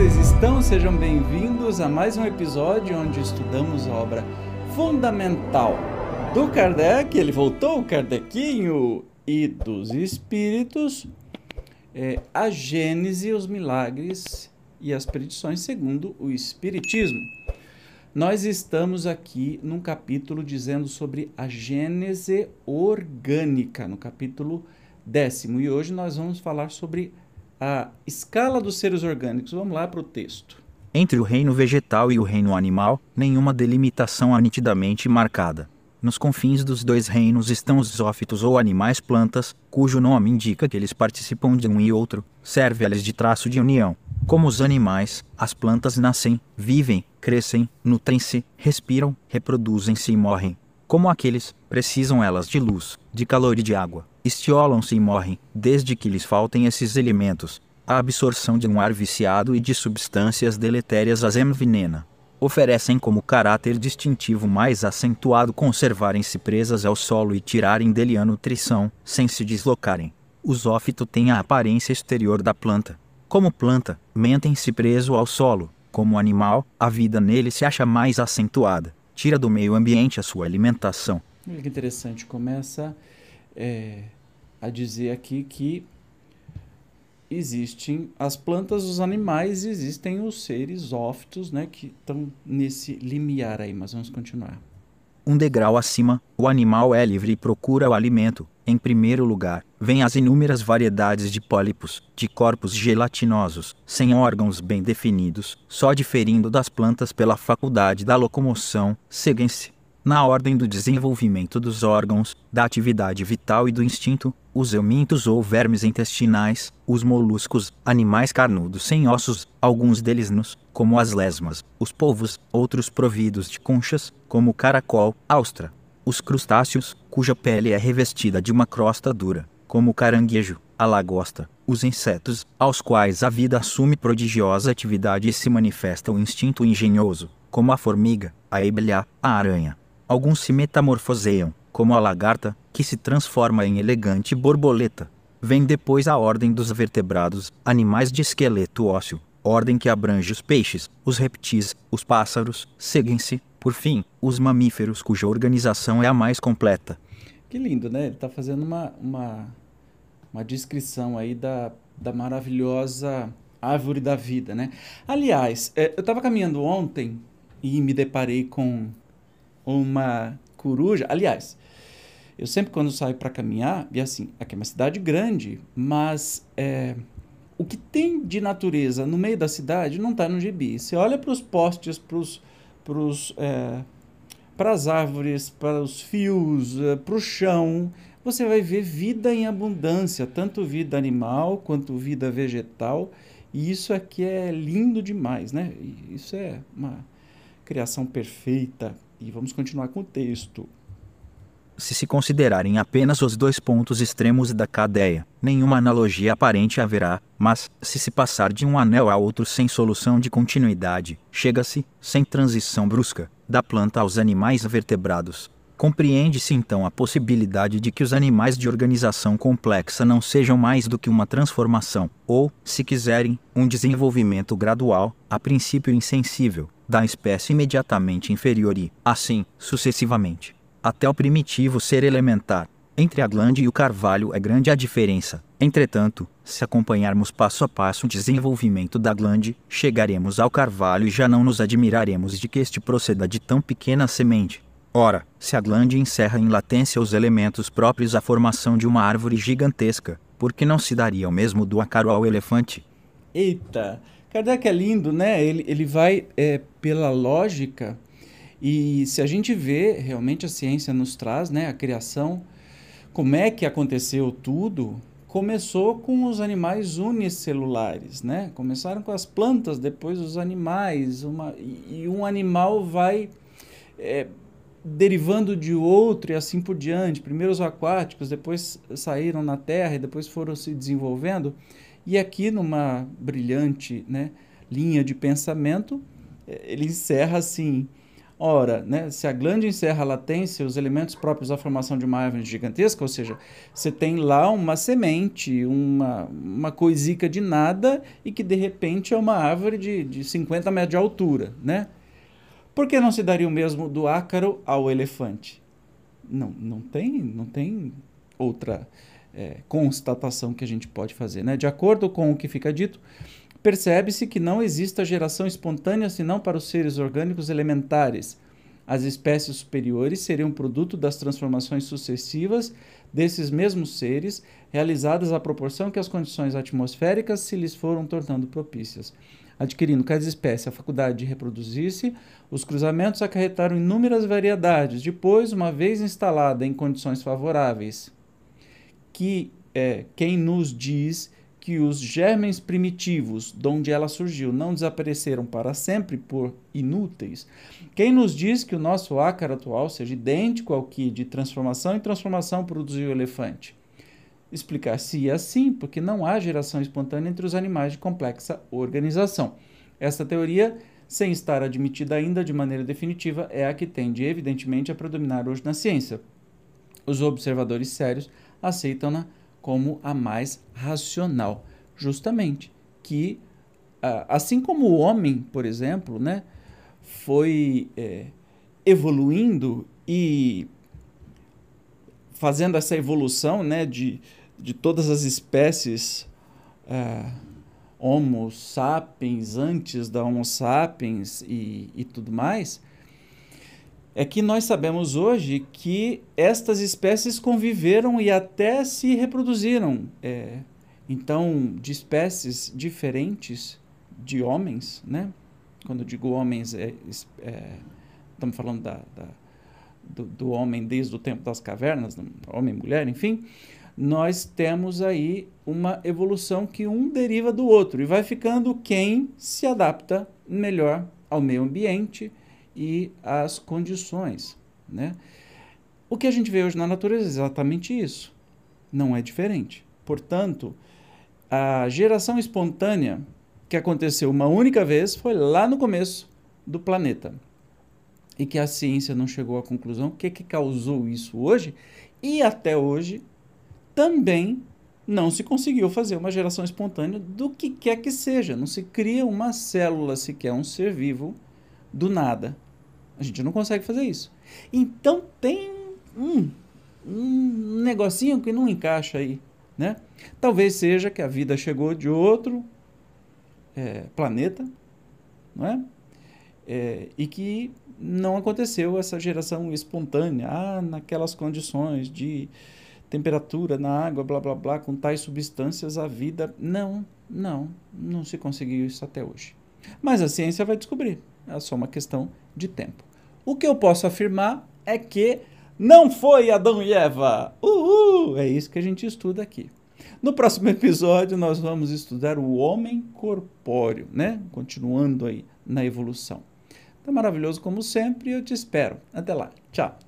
então, sejam bem-vindos a mais um episódio onde estudamos a obra fundamental do Kardec, ele voltou, o Kardecinho, e dos Espíritos, é, a Gênese, os milagres e as predições segundo o Espiritismo. Nós estamos aqui num capítulo dizendo sobre a Gênese orgânica, no capítulo décimo, e hoje nós vamos falar sobre a escala dos seres orgânicos. Vamos lá para o texto. Entre o reino vegetal e o reino animal, nenhuma delimitação há nitidamente marcada. Nos confins dos dois reinos estão os zófitos ou animais plantas, cujo nome indica que eles participam de um e outro, serve-lhes de traço de união. Como os animais, as plantas nascem, vivem, crescem, nutrem-se, respiram, reproduzem-se e morrem. Como aqueles, precisam elas de luz, de calor e de água. Estiolam-se e morrem, desde que lhes faltem esses elementos. A absorção de um ar viciado e de substâncias deletérias as envenena oferecem como caráter distintivo mais acentuado conservarem-se presas ao solo e tirarem dele a nutrição, sem se deslocarem. O zófito tem a aparência exterior da planta. Como planta, mentem-se preso ao solo. Como animal, a vida nele se acha mais acentuada. Tira do meio ambiente a sua alimentação. Olha que interessante. Começa é, a dizer aqui que existem as plantas, os animais, existem os seres ófitos, né, que estão nesse limiar aí, mas vamos continuar. Um degrau acima, o animal é livre e procura o alimento. Em primeiro lugar, vêm as inúmeras variedades de pólipos, de corpos gelatinosos, sem órgãos bem definidos, só diferindo das plantas pela faculdade da locomoção, seguem-se na ordem do desenvolvimento dos órgãos, da atividade vital e do instinto, os eumintos ou vermes intestinais, os moluscos, animais carnudos sem ossos, alguns deles nus, como as lesmas, os polvos, outros providos de conchas, como o caracol, austra, os crustáceos, cuja pele é revestida de uma crosta dura, como o caranguejo, a lagosta, os insetos, aos quais a vida assume prodigiosa atividade e se manifesta o instinto engenhoso, como a formiga, a abelha, a aranha, Alguns se metamorfoseiam, como a lagarta, que se transforma em elegante borboleta. Vem depois a ordem dos vertebrados, animais de esqueleto ósseo, ordem que abrange os peixes, os reptis, os pássaros, seguem-se, por fim, os mamíferos cuja organização é a mais completa. Que lindo, né? Ele está fazendo uma, uma, uma descrição aí da, da maravilhosa árvore da vida, né? Aliás, é, eu estava caminhando ontem e me deparei com uma coruja. Aliás, eu sempre quando saio para caminhar, e assim, aqui é uma cidade grande, mas é, o que tem de natureza no meio da cidade não está no gibi. Você olha para os postes, para as árvores, para os fios, é, para o chão, você vai ver vida em abundância, tanto vida animal quanto vida vegetal. E isso aqui é lindo demais, né? Isso é uma criação perfeita, e vamos continuar com o texto. Se se considerarem apenas os dois pontos extremos da cadeia, nenhuma analogia aparente haverá, mas, se se passar de um anel a outro sem solução de continuidade, chega-se, sem transição brusca, da planta aos animais vertebrados. Compreende-se então a possibilidade de que os animais de organização complexa não sejam mais do que uma transformação, ou, se quiserem, um desenvolvimento gradual, a princípio insensível, da espécie imediatamente inferior e, assim, sucessivamente, até o primitivo ser elementar. Entre a glande e o carvalho é grande a diferença. Entretanto, se acompanharmos passo a passo o desenvolvimento da glande, chegaremos ao carvalho e já não nos admiraremos de que este proceda de tão pequena semente. Ora, se a glande encerra em latência os elementos próprios à formação de uma árvore gigantesca, por que não se daria o mesmo do acaro ao elefante? Eita! Kardec é lindo, né? Ele, ele vai é, pela lógica e se a gente vê, realmente a ciência nos traz, né? A criação, como é que aconteceu tudo, começou com os animais unicelulares, né? Começaram com as plantas, depois os animais, uma, e, um animal vai é, derivando de outro e assim por diante. Primeiro os aquáticos, depois saíram na terra e depois foram se desenvolvendo. E aqui, numa brilhante né, linha de pensamento, eh, ele encerra assim: Ora, né, se a glândula encerra a latência, os elementos próprios da formação de uma árvore gigantesca, ou seja, você tem lá uma semente, uma, uma coisica de nada e que de repente é uma árvore de, de 50 metros de altura, né? Por que não se daria o mesmo do ácaro ao elefante? Não, não tem, não tem outra é, constatação que a gente pode fazer, né? De acordo com o que fica dito, percebe-se que não existe geração espontânea senão para os seres orgânicos elementares. As espécies superiores seriam produto das transformações sucessivas desses mesmos seres, realizadas à proporção que as condições atmosféricas se lhes foram tornando propícias. Adquirindo cada espécie a faculdade de reproduzir-se, os cruzamentos acarretaram inúmeras variedades. Depois, uma vez instalada em condições favoráveis, que é, quem nos diz que os germens primitivos, de onde ela surgiu, não desapareceram para sempre por inúteis? Quem nos diz que o nosso ácaro atual seja idêntico ao que de transformação em transformação produziu o elefante? Explicar-se assim, porque não há geração espontânea entre os animais de complexa organização. Esta teoria, sem estar admitida ainda de maneira definitiva, é a que tende, evidentemente, a predominar hoje na ciência. Os observadores sérios aceitam-na como a mais racional, justamente que assim como o homem, por exemplo, né, foi é, evoluindo e fazendo essa evolução né, de, de todas as espécies é, Homo sapiens antes da Homo sapiens e, e tudo mais, é que nós sabemos hoje que estas espécies conviveram e até se reproduziram. É, então, de espécies diferentes de homens, né? Quando eu digo homens, é, é, estamos falando da, da do, do, homem desde o tempo das cavernas, homem e mulher, enfim, nós temos aí uma evolução que um deriva do outro e vai ficando quem se adapta melhor ao meio ambiente e as condições. Né? O que a gente vê hoje na natureza é exatamente isso. Não é diferente. Portanto, a geração espontânea que aconteceu uma única vez foi lá no começo do planeta. E que a ciência não chegou à conclusão o que, que causou isso hoje. E até hoje também não se conseguiu fazer uma geração espontânea do que quer que seja. Não se cria uma célula sequer, um ser vivo, do nada. A gente não consegue fazer isso. Então tem um, um negocinho que não encaixa aí. Né? Talvez seja que a vida chegou de outro é, planeta, não é? é? E que não aconteceu essa geração espontânea, ah, naquelas condições de temperatura na água, blá blá blá, com tais substâncias, a vida. Não, não, não se conseguiu isso até hoje. Mas a ciência vai descobrir. É só uma questão de tempo. O que eu posso afirmar é que não foi Adão e Eva. Uhul! É isso que a gente estuda aqui. No próximo episódio, nós vamos estudar o homem corpóreo, né? Continuando aí na evolução. Tá maravilhoso como sempre e eu te espero. Até lá. Tchau.